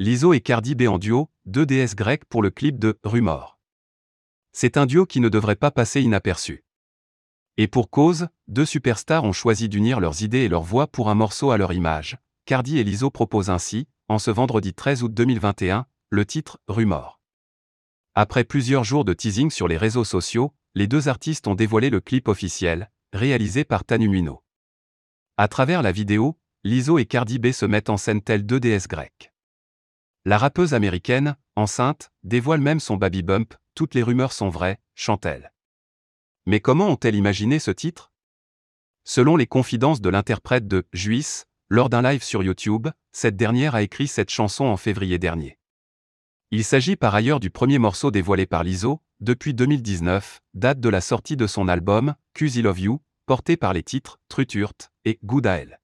Liso et Cardi B en duo, deux déesses grecques pour le clip de Rumor. C'est un duo qui ne devrait pas passer inaperçu. Et pour cause, deux superstars ont choisi d'unir leurs idées et leurs voix pour un morceau à leur image. Cardi et Liso proposent ainsi, en ce vendredi 13 août 2021, le titre Rumor. Après plusieurs jours de teasing sur les réseaux sociaux, les deux artistes ont dévoilé le clip officiel, réalisé par Tanumino. À travers la vidéo, Liso et Cardi B se mettent en scène telles deux déesses grecques. La rappeuse américaine, enceinte, dévoile même son baby bump, toutes les rumeurs sont vraies, chante-t-elle. Mais comment ont-elles imaginé ce titre? Selon les confidences de l'interprète de Juice, lors d'un live sur YouTube, cette dernière a écrit cette chanson en février dernier. Il s'agit par ailleurs du premier morceau dévoilé par Lizzo, depuis 2019, date de la sortie de son album, Cuz Love You, porté par les titres Truturt et Good à elle.